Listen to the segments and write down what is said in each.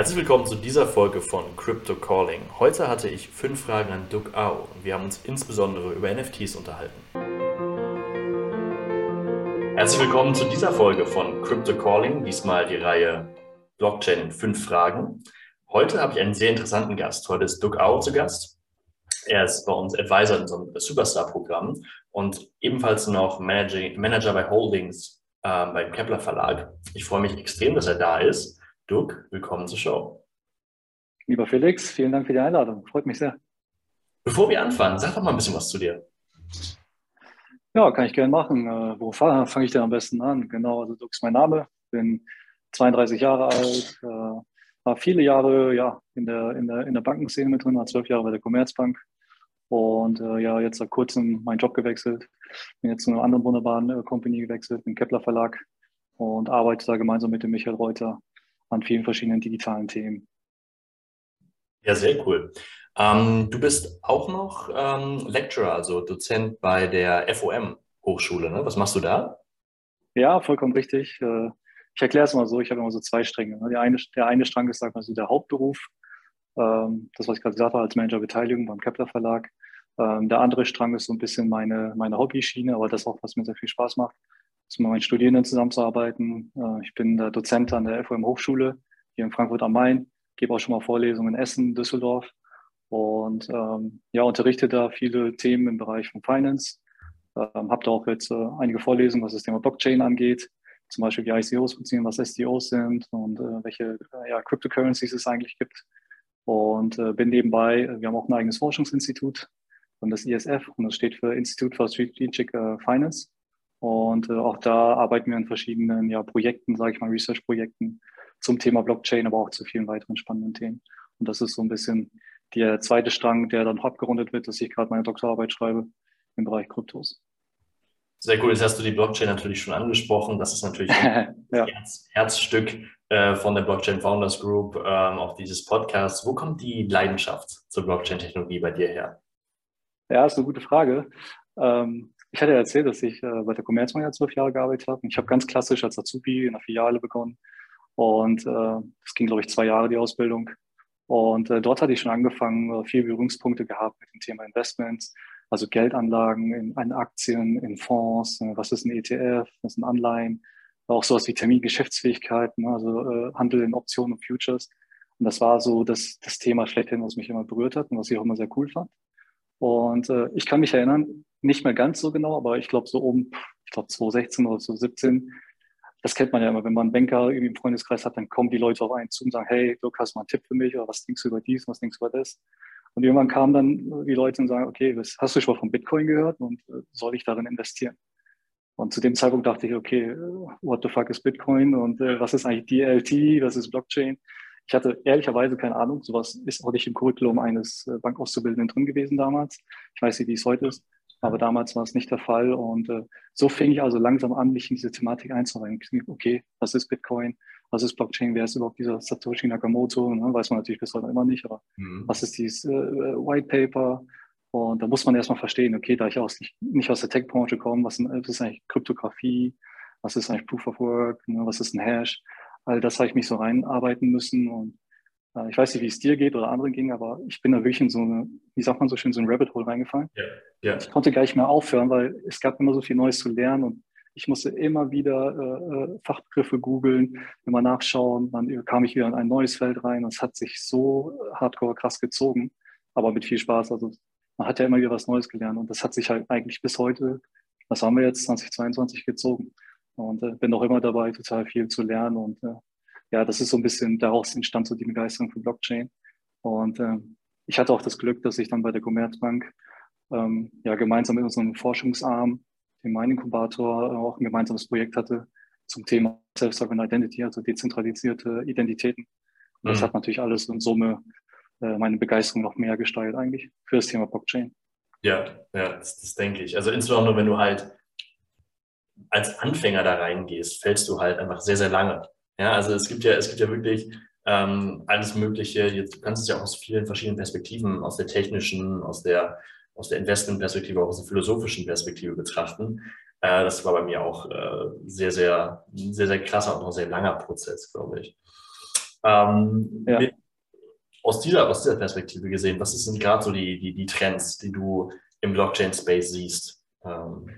Herzlich willkommen zu dieser Folge von Crypto Calling. Heute hatte ich fünf Fragen an Duke Au und wir haben uns insbesondere über NFTs unterhalten. Herzlich willkommen zu dieser Folge von Crypto Calling, diesmal die Reihe Blockchain in fünf Fragen. Heute habe ich einen sehr interessanten Gast. Heute ist Duke Au zu Gast. Er ist bei uns Advisor in einem Superstar-Programm und ebenfalls noch Manager bei Holdings äh, beim Kepler Verlag. Ich freue mich extrem, dass er da ist. Duke, willkommen zur Show. Lieber Felix, vielen Dank für die Einladung. Freut mich sehr. Bevor wir anfangen, sag doch mal ein bisschen was zu dir. Ja, kann ich gerne machen. Äh, wo fange ich denn am besten an? Genau, also Duke ist mein Name, bin 32 Jahre alt, äh, war viele Jahre ja, in, der, in, der, in der Bankenszene mit drin, war zwölf Jahre bei der Commerzbank und äh, ja, jetzt seit kurzem meinen Job gewechselt, bin jetzt zu einer anderen wunderbaren Company gewechselt, den Kepler Verlag und arbeite da gemeinsam mit dem Michael Reuter an vielen verschiedenen digitalen Themen. Ja, sehr cool. Ähm, du bist auch noch ähm, Lecturer, also Dozent bei der FOM Hochschule. Ne? Was machst du da? Ja, vollkommen richtig. Äh, ich erkläre es mal so, ich habe immer so zwei Stränge. Ne? Der eine, der eine Strang ist, sag mal so, der Hauptberuf. Ähm, das, was ich gerade gesagt habe, als Manager Beteiligung beim Kepler Verlag. Ähm, der andere Strang ist so ein bisschen meine, meine Hobbyschiene, aber das auch, was mir sehr viel Spaß macht mit meinen Studierenden zusammenzuarbeiten. Äh, ich bin der Dozent an der FOM Hochschule hier in Frankfurt am Main, gebe auch schon mal Vorlesungen in Essen, Düsseldorf und ähm, ja, unterrichte da viele Themen im Bereich von Finance. Ähm, habe da auch jetzt äh, einige Vorlesungen, was das Thema Blockchain angeht, zum Beispiel wie ICOs funktionieren, was SDOs sind und äh, welche äh, ja, Cryptocurrencies es eigentlich gibt. Und äh, bin nebenbei, wir haben auch ein eigenes Forschungsinstitut, und das ISF, und das steht für Institute for Strategic Finance. Und äh, auch da arbeiten wir an verschiedenen ja, Projekten, sage ich mal, Research-Projekten zum Thema Blockchain, aber auch zu vielen weiteren spannenden Themen. Und das ist so ein bisschen der zweite Strang, der dann abgerundet wird, dass ich gerade meine Doktorarbeit schreibe im Bereich Kryptos. Sehr cool. Jetzt hast du die Blockchain natürlich schon angesprochen. Das ist natürlich ja. das Herz, Herzstück äh, von der Blockchain Founders Group, ähm, auch dieses Podcasts. Wo kommt die Leidenschaft zur Blockchain-Technologie bei dir her? Ja, ist eine gute Frage. Ähm, ich hatte erzählt, dass ich äh, bei der Commerzbank ja zwölf Jahre gearbeitet habe. Ich habe ganz klassisch als Azubi in der Filiale begonnen. Und äh, das ging, glaube ich, zwei Jahre die Ausbildung. Und äh, dort hatte ich schon angefangen, äh, viele Berührungspunkte gehabt mit dem Thema Investments, also Geldanlagen in, in Aktien, in Fonds, äh, was ist ein ETF, was sind Anleihen, auch sowas wie Termingeschäftsfähigkeit, ne, also äh, Handel in Optionen und Futures. Und das war so das, das Thema schlechthin, was mich immer berührt hat und was ich auch immer sehr cool fand. Und äh, ich kann mich erinnern, nicht mehr ganz so genau, aber ich glaube so um, ich glaube 2016 oder 2017, das kennt man ja immer, wenn man einen Banker irgendwie im Freundeskreis hat, dann kommen die Leute auf einen zu und sagen, hey, du hast mal einen Tipp für mich oder was denkst du über dies, was denkst du über das? Und irgendwann kamen dann die Leute und sagen, okay, was, hast du schon mal von Bitcoin gehört und äh, soll ich darin investieren? Und zu dem Zeitpunkt dachte ich, okay, what the fuck ist Bitcoin und äh, was ist eigentlich DLT, was ist Blockchain? Ich hatte ehrlicherweise keine Ahnung, sowas ist auch nicht im Curriculum eines äh, Bankauszubildenden drin gewesen damals. Ich weiß nicht, wie es heute ist. Aber damals war es nicht der Fall. Und äh, so fing ich also langsam an, mich in diese Thematik einzureihen. Okay, was ist Bitcoin? Was ist Blockchain? Wer ist überhaupt dieser Satoshi Nakamoto? Ne? Weiß man natürlich bis heute immer nicht. Aber mhm. was ist dieses äh, White Paper? Und da muss man erstmal verstehen, okay, da ich aus, nicht, nicht aus der Tech-Branche komme, was, was, ist eigentlich Kryptographie? Was ist eigentlich Proof of Work? Ne? Was ist ein Hash? All das habe ich mich so reinarbeiten müssen. Und äh, ich weiß nicht, wie es dir geht oder anderen ging, aber ich bin da wirklich in so eine, wie sagt man so schön, so ein Rabbit Hole reingefallen. Ja, ja. Ich konnte gar nicht mehr aufhören, weil es gab immer so viel Neues zu lernen und ich musste immer wieder äh, äh Fachbegriffe googeln, immer nachschauen. Dann kam ich wieder in ein neues Feld rein und es hat sich so hardcore krass gezogen, aber mit viel Spaß. Also man hat ja immer wieder was Neues gelernt und das hat sich halt eigentlich bis heute, was haben wir jetzt, 2022 gezogen. Und äh, bin auch immer dabei, total viel zu lernen und äh, ja, das ist so ein bisschen, daraus entstand so die Begeisterung für Blockchain. Und äh, ich hatte auch das Glück, dass ich dann bei der Commerzbank ähm, ja gemeinsam mit unserem Forschungsarm, dem Mining-Inkubator, äh, auch ein gemeinsames Projekt hatte zum Thema Self-Sovereign Identity, also dezentralisierte Identitäten. Und das mhm. hat natürlich alles in Summe äh, meine Begeisterung noch mehr gesteigert eigentlich für das Thema Blockchain. Ja, ja, das, das denke ich. Also insbesondere, wenn du halt als Anfänger da reingehst, fällst du halt einfach sehr, sehr lange. Ja, also es gibt ja, es gibt ja wirklich ähm, alles Mögliche. Jetzt, du kannst es ja auch aus vielen verschiedenen Perspektiven, aus der technischen, aus der, aus der Investmentperspektive, auch aus der philosophischen Perspektive betrachten. Äh, das war bei mir auch äh, sehr, sehr, sehr, sehr krasser und auch sehr langer Prozess, glaube ich. Ähm, ja. mit, aus, dieser, aus dieser Perspektive gesehen, was sind gerade so die, die, die Trends, die du im Blockchain-Space siehst? Ähm,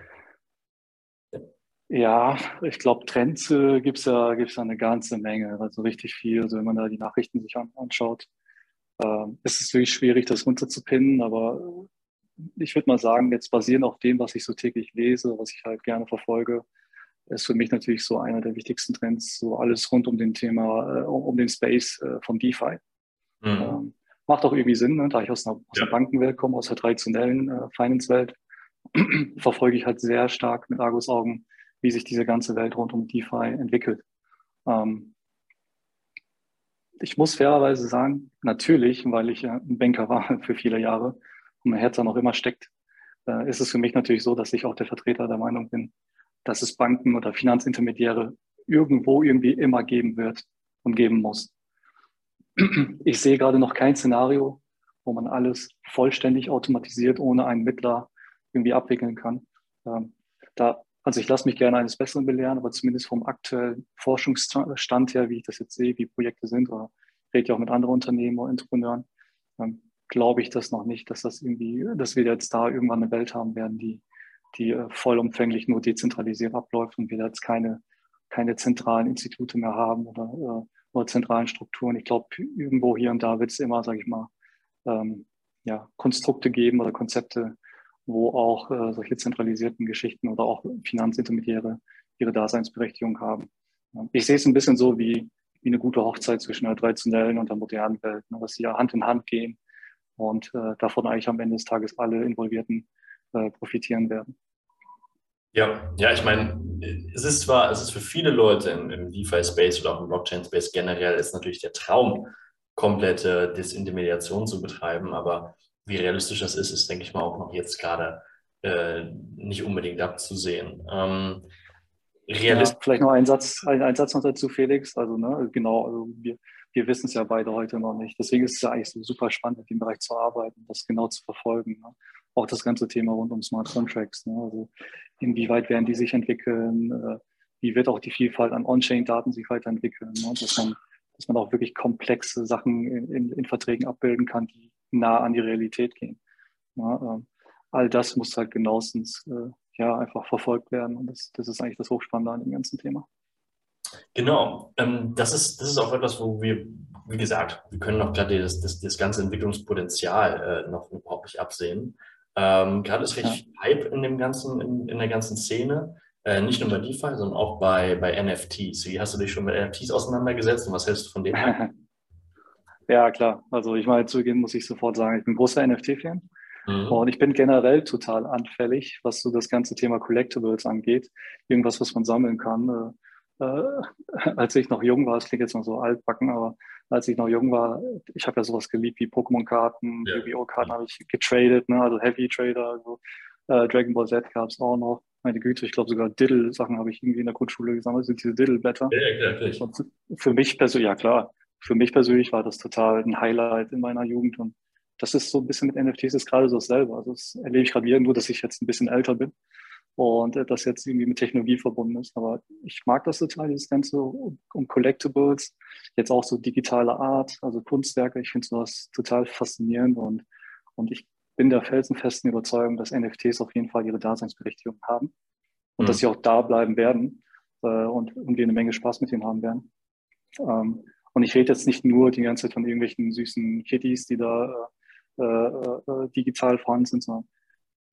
ja, ich glaube, Trends äh, gibt es ja, gibt's ja eine ganze Menge, also richtig viel. Also wenn man da die Nachrichten sich an, anschaut, äh, ist es wirklich schwierig, das runterzupinnen, aber ich würde mal sagen, jetzt basierend auf dem, was ich so täglich lese, was ich halt gerne verfolge, ist für mich natürlich so einer der wichtigsten Trends, so alles rund um den Thema, äh, um den Space äh, von DeFi. Mhm. Ähm, macht auch irgendwie Sinn, ne? da ich aus einer, aus einer Bankenwelt komme, aus der traditionellen äh, Finance-Welt, verfolge ich halt sehr stark mit Argus-Augen, wie sich diese ganze Welt rund um DeFi entwickelt. Ähm, ich muss fairerweise sagen, natürlich, weil ich ein Banker war für viele Jahre und mein Herz da noch immer steckt, äh, ist es für mich natürlich so, dass ich auch der Vertreter der Meinung bin, dass es Banken oder Finanzintermediäre irgendwo irgendwie immer geben wird und geben muss. Ich sehe gerade noch kein Szenario, wo man alles vollständig automatisiert ohne einen Mittler irgendwie abwickeln kann. Ähm, da, also ich lasse mich gerne eines Besseren belehren, aber zumindest vom aktuellen Forschungsstand her, wie ich das jetzt sehe, wie Projekte sind, oder rede ja auch mit anderen Unternehmen oder Entrepreneuren, ähm, glaube ich das noch nicht, dass das irgendwie, dass wir jetzt da irgendwann eine Welt haben werden, die, die äh, vollumfänglich nur dezentralisiert abläuft und wir jetzt keine, keine zentralen Institute mehr haben oder, äh, oder zentralen Strukturen. Ich glaube, irgendwo hier und da wird es immer, sage ich mal, ähm, ja, Konstrukte geben oder Konzepte, wo auch äh, solche zentralisierten Geschichten oder auch Finanzintermediäre ihre Daseinsberechtigung haben. Ich sehe es ein bisschen so wie, wie eine gute Hochzeit zwischen der traditionellen und der modernen Welt, ne, dass sie ja Hand in Hand gehen und äh, davon eigentlich am Ende des Tages alle Involvierten äh, profitieren werden. Ja, ja, ich meine, es ist zwar, es ist für viele Leute im, im DeFi-Space oder auch im Blockchain-Space generell ist natürlich der Traum, komplette Disintermediation zu betreiben, aber wie realistisch das ist, ist, denke ich mal, auch noch jetzt gerade äh, nicht unbedingt abzusehen. Ähm, ja, vielleicht noch ein Satz, ein, ein, Satz noch dazu, Felix. Also, ne, genau, also wir, wir wissen es ja beide heute noch nicht. Deswegen ist es ja eigentlich so super spannend, in dem Bereich zu arbeiten, das genau zu verfolgen. Ne? Auch das ganze Thema rund um Smart Contracts. Ne? Also inwieweit werden die sich entwickeln? Äh, wie wird auch die Vielfalt an On-Chain-Daten sich weiterentwickeln? Ne? Dass, man, dass man auch wirklich komplexe Sachen in, in, in Verträgen abbilden kann, die nah an die Realität gehen. Ja, äh, all das muss halt genauestens äh, ja, einfach verfolgt werden. Und das, das ist eigentlich das Hochspannende an dem ganzen Thema. Genau, ähm, das, ist, das ist auch etwas, wo wir, wie gesagt, wir können noch gerade das, das, das ganze Entwicklungspotenzial äh, noch überhaupt nicht absehen. Ähm, gerade ist recht ja. Hype in dem ganzen, in, in der ganzen Szene. Äh, nicht nur bei DeFi, sondern auch bei, bei NFTs. Wie hast du dich schon mit NFTs auseinandergesetzt und was hältst du von dem? ja, klar. Also ich mal zu Beginn muss ich sofort sagen, ich bin großer NFT-Fan. Mhm. Und ich bin generell total anfällig, was so das ganze Thema Collectibles angeht. Irgendwas, was man sammeln kann. Äh, äh, als ich noch jung war, es klingt jetzt noch so altbacken, aber als ich noch jung war, ich habe ja sowas geliebt wie Pokémon-Karten, ja. Yu-Gi-Oh!-Karten habe ich getradet, ne? also Heavy Trader, also äh, Dragon Ball Z gab es auch noch. Meine Güte, ich glaube sogar Diddle-Sachen habe ich irgendwie in der Grundschule gesammelt, sind diese Diddle-Blätter. Ja, klar, für mich persönlich, ja klar, für mich persönlich war das total ein Highlight in meiner Jugend und das ist so ein bisschen mit NFTs ist gerade so dasselbe. Also das erlebe ich gerade wieder nur, dass ich jetzt ein bisschen älter bin und äh, das jetzt irgendwie mit Technologie verbunden ist. Aber ich mag das total, dieses Ganze um, um Collectibles, jetzt auch so digitale Art, also Kunstwerke. Ich finde sowas total faszinierend und, und ich bin der felsenfesten Überzeugung, dass NFTs auf jeden Fall ihre Daseinsberechtigung haben und mhm. dass sie auch da bleiben werden äh, und, und wir eine Menge Spaß mit ihnen haben werden. Ähm, und ich rede jetzt nicht nur die ganze Zeit von irgendwelchen süßen Kitties, die da äh, äh, äh, digital vorhanden sind, sondern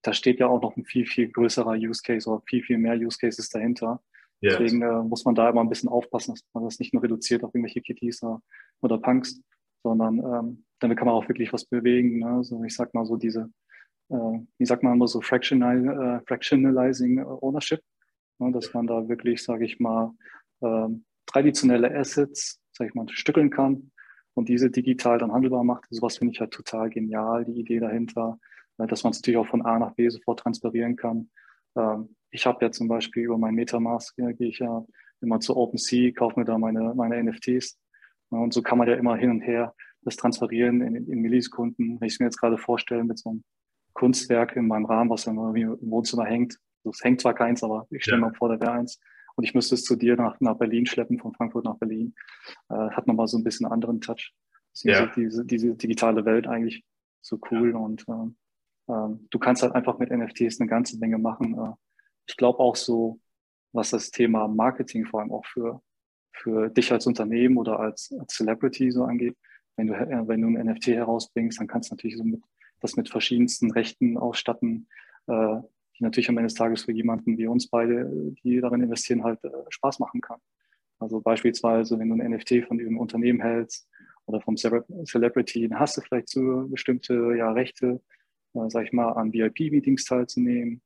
da steht ja auch noch ein viel, viel größerer Use Case oder viel, viel mehr Use Cases dahinter. Yes. Deswegen äh, muss man da immer ein bisschen aufpassen, dass man das nicht nur reduziert auf irgendwelche Kitties oder, oder Punks, sondern ähm, damit kann man auch wirklich was bewegen. Ne? So, ich sag mal so diese, äh, wie sagt man immer so Fractional, äh, Fractionalizing Ownership, ne? dass man da wirklich, sage ich mal, äh, traditionelle Assets, sag ich mal, stückeln kann und diese digital dann handelbar macht. Sowas finde ich halt total genial, die Idee dahinter, äh, dass man es natürlich auch von A nach B sofort transferieren kann. Ähm, ich habe ja zum Beispiel über mein Metamask, ja, gehe ich ja immer zu OpenSea, kaufe mir da meine, meine NFTs. Und so kann man ja immer hin und her das transferieren in, in Millisekunden. Wenn ich es mir jetzt gerade vorstelle mit so einem Kunstwerk in meinem Rahmen, was dann irgendwie im Wohnzimmer hängt. Also es hängt zwar keins, aber ich stelle ja. mir vor, da wäre eins. Und ich müsste es zu dir nach, nach Berlin schleppen, von Frankfurt nach Berlin. Äh, hat nochmal so ein bisschen einen anderen Touch. Ja. diese, diese digitale Welt eigentlich so cool und äh, äh, du kannst halt einfach mit NFTs eine ganze Menge machen. Äh, ich glaube auch so, was das Thema Marketing vor allem auch für, für dich als Unternehmen oder als, als Celebrity so angeht. Wenn du, äh, wenn du ein NFT herausbringst, dann kannst du natürlich so mit, das mit verschiedensten Rechten ausstatten, äh, die natürlich am Ende des Tages für jemanden wie uns beide, die darin investieren, halt äh, Spaß machen kann. Also beispielsweise, wenn du ein NFT von irgendeinem Unternehmen hältst oder vom Celebrity, dann hast du vielleicht so bestimmte ja, Rechte, äh, sag ich mal, an VIP-Meetings teilzunehmen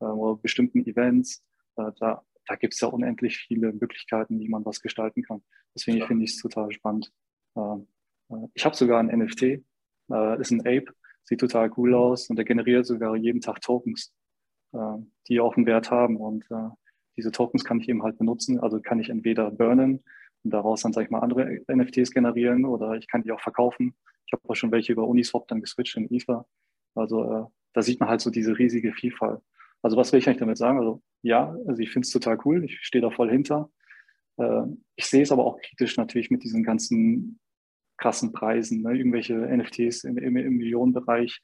äh, oder bestimmten Events. Äh, da da gibt es ja unendlich viele Möglichkeiten, wie man was gestalten kann. Deswegen ja. finde ich es total spannend. Äh, äh ich habe sogar ein NFT, äh, ist ein Ape, sieht total cool aus und der generiert sogar jeden Tag Tokens, die auch einen Wert haben. Und äh, diese Tokens kann ich eben halt benutzen. Also kann ich entweder burnen und daraus dann, sag ich mal, andere NFTs generieren oder ich kann die auch verkaufen. Ich habe auch schon welche über Uniswap dann geswitcht in Ether. Also äh, da sieht man halt so diese riesige Vielfalt. Also was will ich eigentlich damit sagen? Also ja, also ich finde es total cool, ich stehe da voll hinter. Äh, ich sehe es aber auch kritisch natürlich mit diesen ganzen krassen Preisen, ne? irgendwelche NFTs im, im, im Millionenbereich,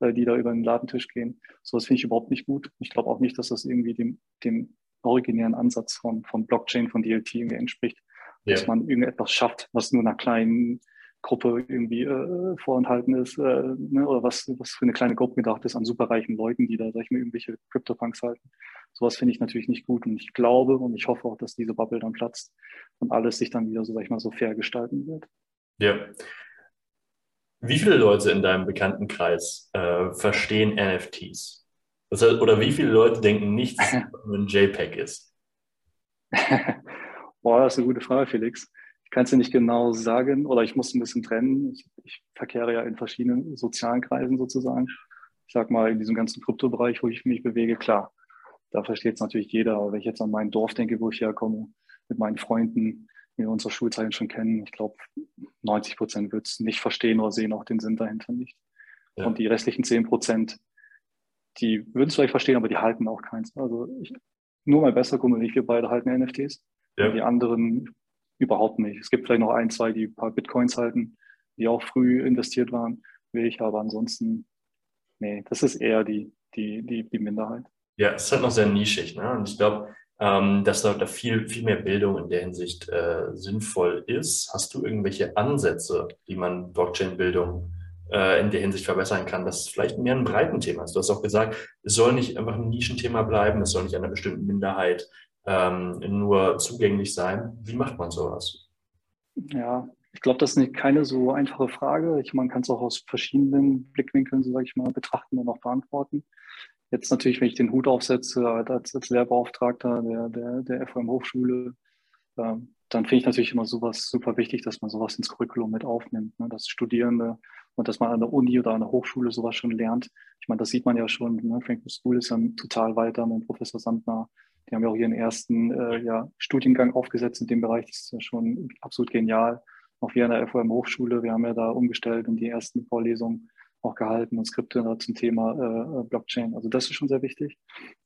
äh, die da über den Ladentisch gehen. So was finde ich überhaupt nicht gut. Ich glaube auch nicht, dass das irgendwie dem, dem originären Ansatz von, von Blockchain, von DLT irgendwie entspricht, ja. dass man irgendetwas schafft, was nur einer kleinen Gruppe irgendwie äh, vorenthalten ist, äh, ne, oder was, was für eine kleine Gruppe gedacht ist an superreichen Leuten, die da, sag ich mal, irgendwelche Crypto-Punks halten. Sowas finde ich natürlich nicht gut und ich glaube und ich hoffe auch, dass diese Bubble dann platzt und alles sich dann wieder, so sag ich mal, so fair gestalten wird. Ja. Wie viele Leute in deinem Bekanntenkreis äh, verstehen NFTs? Das heißt, oder wie viele Leute denken nicht, dass es ein JPEG ist? Boah, das ist eine gute Frage, Felix kann es dir nicht genau sagen oder ich muss ein bisschen trennen. Ich, ich, verkehre ja in verschiedenen sozialen Kreisen sozusagen. Ich sag mal, in diesem ganzen Kryptobereich, wo ich mich bewege, klar, da versteht es natürlich jeder. Aber wenn ich jetzt an mein Dorf denke, wo ich herkomme, mit meinen Freunden, wir unsere Schulzeiten schon kennen, ich glaube, 90 Prozent wird es nicht verstehen oder sehen auch den Sinn dahinter nicht. Ja. Und die restlichen 10 Prozent, die würden es vielleicht verstehen, aber die halten auch keins. Also ich, nur mein bester Kumpel und ich, wir beide halten NFTs. Ja. Die anderen Überhaupt nicht. Es gibt vielleicht noch ein, zwei, die ein paar Bitcoins halten, die auch früh investiert waren, will ich, aber ansonsten, nee, das ist eher die, die, die, die Minderheit. Ja, es ist halt noch sehr nischig. Ne? Und ich glaube, ähm, dass da, da viel, viel mehr Bildung in der Hinsicht äh, sinnvoll ist. Hast du irgendwelche Ansätze, wie man Blockchain-Bildung äh, in der Hinsicht verbessern kann, dass es vielleicht mehr ein Breitenthema ist? Du hast auch gesagt, es soll nicht einfach ein Nischenthema bleiben, es soll nicht einer bestimmten Minderheit ähm, nur zugänglich sein. Wie macht man sowas? Ja, ich glaube, das ist keine so einfache Frage. Ich, man kann es auch aus verschiedenen Blickwinkeln, so sage ich mal, betrachten und auch beantworten. Jetzt natürlich, wenn ich den Hut aufsetze als, als Lehrbeauftragter der, der, der FOM Hochschule, ähm, dann finde ich natürlich immer sowas super wichtig, dass man sowas ins Curriculum mit aufnimmt, ne? dass Studierende und dass man an der Uni oder an der Hochschule sowas schon lernt. Ich meine, das sieht man ja schon. Ne? Frankfurt School ist ja total weiter mit Professor Sandner die haben ja auch ihren ersten äh, ja, Studiengang aufgesetzt in dem Bereich. Das ist ja schon absolut genial. Auch wir an der FOM Hochschule, wir haben ja da umgestellt und die ersten Vorlesungen auch gehalten und Skripte zum Thema äh, Blockchain. Also das ist schon sehr wichtig.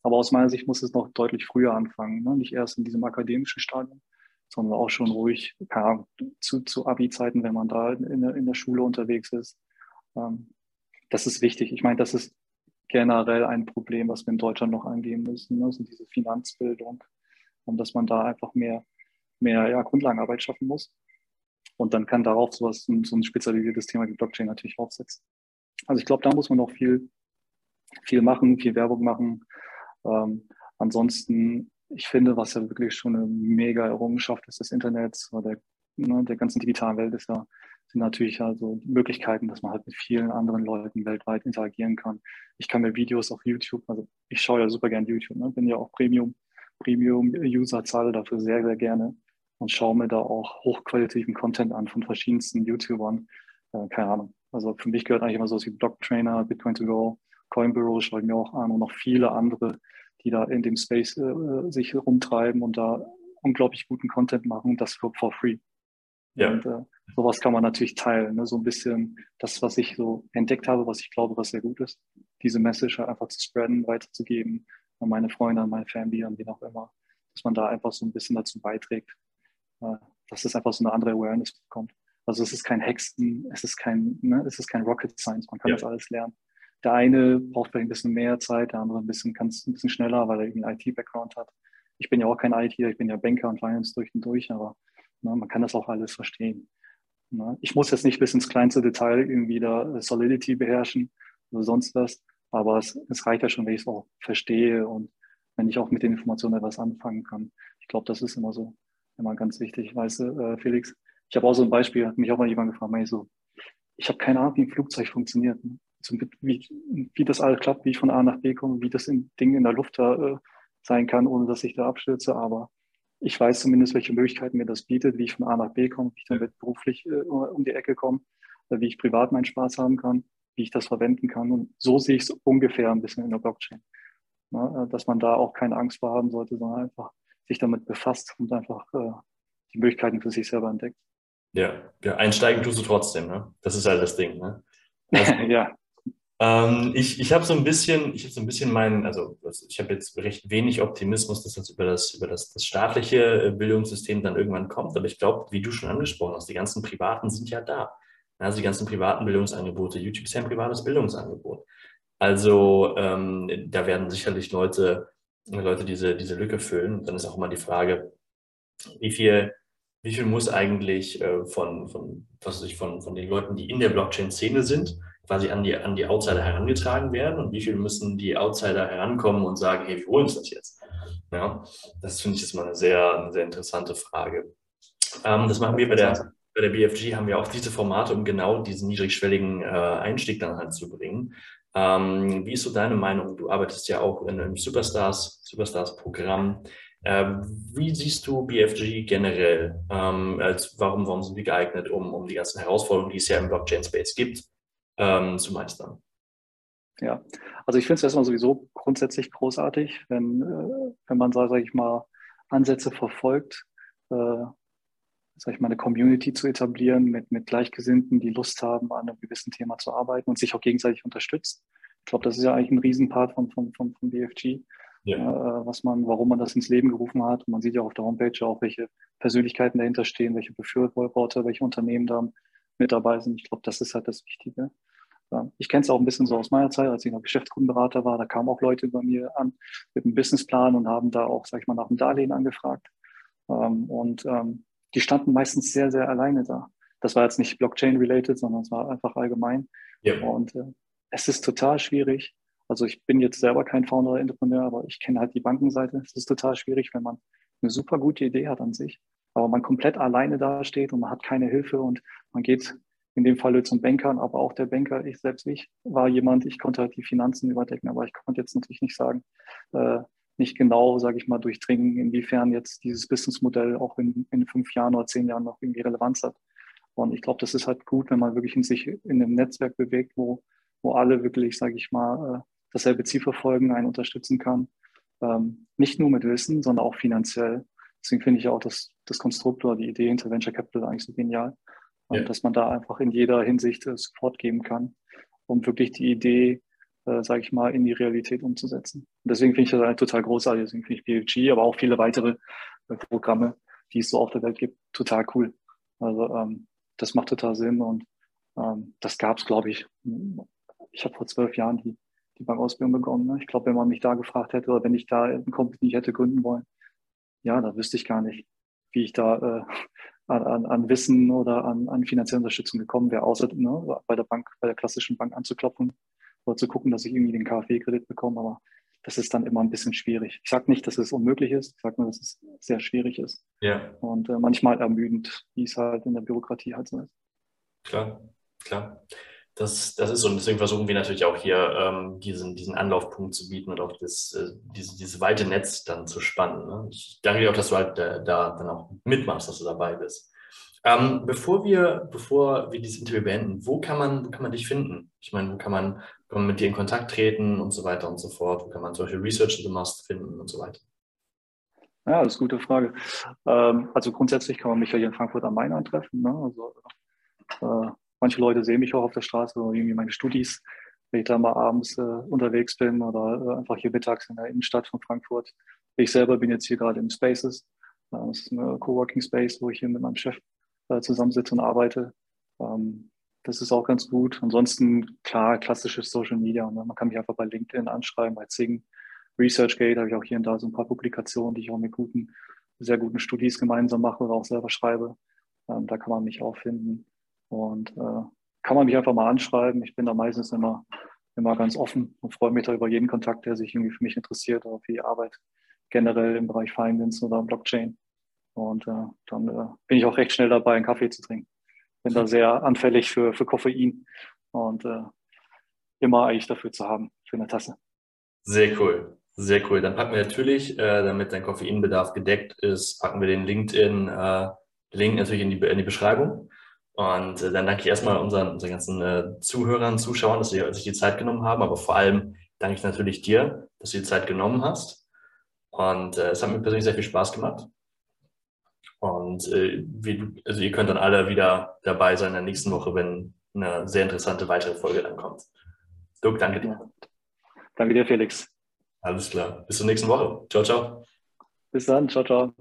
Aber aus meiner Sicht muss es noch deutlich früher anfangen. Ne? Nicht erst in diesem akademischen Stadium, sondern auch schon ruhig ja, zu, zu Abi-Zeiten, wenn man da in, in, der Schule unterwegs ist. Ähm, das ist wichtig. Ich meine, das ist generell ein Problem, was wir in Deutschland noch angehen müssen, ne? also diese Finanzbildung und dass man da einfach mehr, mehr ja, Grundlagenarbeit schaffen muss. Und dann kann darauf sowas, so ein spezialisiertes Thema wie Blockchain natürlich aufsetzen. Also ich glaube, da muss man noch viel, viel machen, viel Werbung machen. Ähm, ansonsten, ich finde, was ja wirklich schon eine mega Errungenschaft ist des Internets oder der, ne, der ganzen digitalen Welt, ist ja sind natürlich also Möglichkeiten, dass man halt mit vielen anderen Leuten weltweit interagieren kann. Ich kann mir Videos auf YouTube, also ich schaue ja super gerne YouTube, ne? bin ja auch Premium, Premium-User, zahle dafür sehr, sehr gerne und schaue mir da auch hochqualitativen Content an von verschiedensten YouTubern. Äh, keine Ahnung. Also für mich gehört eigentlich immer so wie Blocktrainer, Bitcoin2Go, Coinbureau schaue ich mir auch an und noch viele andere, die da in dem Space äh, sich rumtreiben und da unglaublich guten Content machen, das für for free. Ja. Und äh, sowas kann man natürlich teilen. Ne? So ein bisschen das, was ich so entdeckt habe, was ich glaube, was sehr gut ist. Diese Message halt einfach zu spreaden, weiterzugeben an meine Freunde, an meine Family, an wen auch immer. dass man da einfach so ein bisschen dazu beiträgt, äh, dass es einfach so eine andere Awareness bekommt. Also es ist kein Hexen, es ist kein, ne, es ist kein Rocket Science, man kann ja. das alles lernen. Der eine braucht vielleicht ein bisschen mehr Zeit, der andere ein bisschen, kann ein bisschen schneller, weil er irgendwie einen IT-Background hat. Ich bin ja auch kein IT, ich bin ja Banker und Finance durch und durch, aber ne, man kann das auch alles verstehen. Ne? Ich muss jetzt nicht bis ins kleinste Detail irgendwie da Solidity beherrschen oder sonst was, aber es, es reicht ja schon, wenn ich es auch verstehe und wenn ich auch mit den Informationen etwas anfangen kann. Ich glaube, das ist immer so, immer ganz wichtig. Weißt du, äh, Felix, ich habe auch so ein Beispiel, hat mich auch mal jemand gefragt, ich so, ich habe keine Ahnung, wie ein Flugzeug funktioniert. Ne? wie, wie das alles klappt, wie ich von A nach B komme, wie das Ding in der Luft da, äh, sein kann, ohne dass ich da abstürze. Aber ich weiß zumindest, welche Möglichkeiten mir das bietet, wie ich von A nach B komme, wie ich damit beruflich äh, um die Ecke komme, äh, wie ich privat meinen Spaß haben kann, wie ich das verwenden kann. Und so sehe ich es ungefähr ein bisschen in der Blockchain. Ne? Äh, dass man da auch keine Angst vor haben sollte, sondern einfach sich damit befasst und einfach äh, die Möglichkeiten für sich selber entdeckt. Ja, ja einsteigen tust du trotzdem, ne? Das ist halt das Ding, ne? Also, ja. Ähm, ich ich habe so ein bisschen, ich habe so ein bisschen meinen, also ich habe jetzt recht wenig Optimismus, dass das über das, über das, das staatliche äh, Bildungssystem dann irgendwann kommt. Aber ich glaube, wie du schon angesprochen hast, die ganzen Privaten sind ja da. Also die ganzen privaten Bildungsangebote. YouTube ist ja ein privates Bildungsangebot. Also ähm, da werden sicherlich Leute, Leute diese, diese Lücke füllen. Dann ist auch immer die Frage, wie viel, wie viel muss eigentlich äh, von, von, was ich, von, von den Leuten, die in der Blockchain-Szene sind, quasi an die, an die Outsider herangetragen werden und wie viel müssen die Outsider herankommen und sagen, hey, wir holen uns das jetzt? Ja, das finde ich jetzt mal eine sehr, eine sehr interessante Frage. Ähm, das machen wir bei der, bei der BFG, haben wir auch diese Formate, um genau diesen niedrigschwelligen äh, Einstieg dann halt zu bringen. Ähm, wie ist so deine Meinung? Du arbeitest ja auch in einem Superstars, Superstars-Programm. Ähm, wie siehst du BFG generell? Ähm, als, warum, warum sind die geeignet, um, um die ganzen Herausforderungen, die es ja im Blockchain-Space gibt, ähm, zu meistern. Ja, also ich finde es erstmal sowieso grundsätzlich großartig, wenn, äh, wenn man, sage ich mal, Ansätze verfolgt, äh, sag ich mal, eine Community zu etablieren mit, mit Gleichgesinnten, die Lust haben, an einem gewissen Thema zu arbeiten und sich auch gegenseitig unterstützt. Ich glaube, das ist ja eigentlich ein Riesenpart von, von, von, von BFG, ja. äh, was man, warum man das ins Leben gerufen hat. Und man sieht ja auf der Homepage auch, welche Persönlichkeiten dahinter stehen, welche Befürworter, welche Unternehmen da mit dabei sind. Ich glaube, das ist halt das Wichtige. Ich kenne es auch ein bisschen so aus meiner Zeit, als ich noch Geschäftskundenberater war. Da kamen auch Leute bei mir an mit einem Businessplan und haben da auch, sag ich mal, nach einem Darlehen angefragt. Ähm, und ähm, die standen meistens sehr, sehr alleine da. Das war jetzt nicht Blockchain-related, sondern es war einfach allgemein. Ja. Und äh, es ist total schwierig. Also ich bin jetzt selber kein Founder-Entrepreneur, aber ich kenne halt die Bankenseite. Es ist total schwierig, wenn man eine super gute Idee hat an sich aber man komplett alleine dasteht und man hat keine Hilfe und man geht in dem Falle zum Banker, aber auch der Banker, ich selbst ich, war jemand, ich konnte halt die Finanzen überdecken, aber ich konnte jetzt natürlich nicht sagen, äh, nicht genau, sage ich mal, durchdringen, inwiefern jetzt dieses Businessmodell auch in, in fünf Jahren oder zehn Jahren noch irgendwie Relevanz hat. Und ich glaube, das ist halt gut, wenn man wirklich in sich in einem Netzwerk bewegt, wo, wo alle wirklich, sage ich mal, äh, dasselbe Ziel verfolgen, einen unterstützen kann. Ähm, nicht nur mit Wissen, sondern auch finanziell. Deswegen finde ich auch das, das Konstrukt oder die Idee hinter Venture Capital eigentlich so genial. Ja. dass man da einfach in jeder Hinsicht äh, Support geben kann, um wirklich die Idee, äh, sage ich mal, in die Realität umzusetzen. Und deswegen finde ich das halt total großartig. Deswegen finde ich BFG, aber auch viele weitere äh, Programme, die es so auf der Welt gibt, total cool. Also ähm, das macht total Sinn und ähm, das gab es, glaube ich. Ich habe vor zwölf Jahren die, die Bankausbildung begonnen. Ne? Ich glaube, wenn man mich da gefragt hätte oder wenn ich da eine Company hätte gründen wollen, ja, da wüsste ich gar nicht, wie ich da äh, an, an, Wissen oder an, an finanzielle Unterstützung gekommen wäre, außer ne, bei der Bank, bei der klassischen Bank anzuklopfen oder zu gucken, dass ich irgendwie den KfW-Kredit bekomme. Aber das ist dann immer ein bisschen schwierig. Ich sage nicht, dass es unmöglich ist, ich sage nur, dass es sehr schwierig ist. Ja. Und äh, manchmal ermüdend, wie es halt in der Bürokratie halt so ist. Klar, klar das, das ist so. Und deswegen versuchen wir natürlich auch hier ähm, diesen, diesen Anlaufpunkt zu bieten und auch das, äh, diese, dieses weite Netz dann zu spannen. Ne? Ich danke dir auch, dass du halt äh, da dann auch mitmachst, dass du dabei bist. Ähm, bevor, wir, bevor wir dieses Interview beenden, wo kann man, wo kann man dich finden? Ich meine, wo kann man, kann man mit dir in Kontakt treten und so weiter und so fort? Wo kann man solche Research, die du machst, finden und so weiter? Ja, das ist eine gute Frage. Ähm, also grundsätzlich kann man mich ja hier in Frankfurt am Main antreffen. Ne? Also, äh, Manche Leute sehen mich auch auf der Straße oder irgendwie meine Studis wenn ich da mal abends äh, unterwegs bin oder äh, einfach hier mittags in der Innenstadt von Frankfurt. Ich selber bin jetzt hier gerade im Spaces. Das ist eine Coworking Space, wo ich hier mit meinem Chef äh, zusammensitze und arbeite. Ähm, das ist auch ganz gut. Ansonsten, klar, klassisches Social Media. Ne? Man kann mich einfach bei LinkedIn anschreiben, bei Zing. ResearchGate habe ich auch hier und da so ein paar Publikationen, die ich auch mit guten, sehr guten Studis gemeinsam mache oder auch selber schreibe. Ähm, da kann man mich auch finden. Und äh, kann man mich einfach mal anschreiben. Ich bin da meistens immer, immer ganz offen und freue mich da über jeden Kontakt, der sich irgendwie für mich interessiert oder für die Arbeit generell im Bereich Finance oder Blockchain. Und äh, dann äh, bin ich auch recht schnell dabei, einen Kaffee zu trinken. Bin da sehr anfällig für, für Koffein und äh, immer eigentlich dafür zu haben, für eine Tasse. Sehr cool. Sehr cool. Dann packen wir natürlich, äh, damit dein Koffeinbedarf gedeckt ist, packen wir den LinkedIn-Link äh, natürlich in die, in die Beschreibung. Und äh, dann danke ich erstmal unseren, unseren ganzen äh, Zuhörern, Zuschauern, dass sie sich die Zeit genommen haben. Aber vor allem danke ich natürlich dir, dass du die Zeit genommen hast. Und äh, es hat mir persönlich sehr viel Spaß gemacht. Und äh, wie, also ihr könnt dann alle wieder dabei sein in der nächsten Woche, wenn eine sehr interessante weitere Folge dann kommt. Dirk, danke dir. Danke dir, Felix. Alles klar. Bis zur nächsten Woche. Ciao, ciao. Bis dann. Ciao, ciao.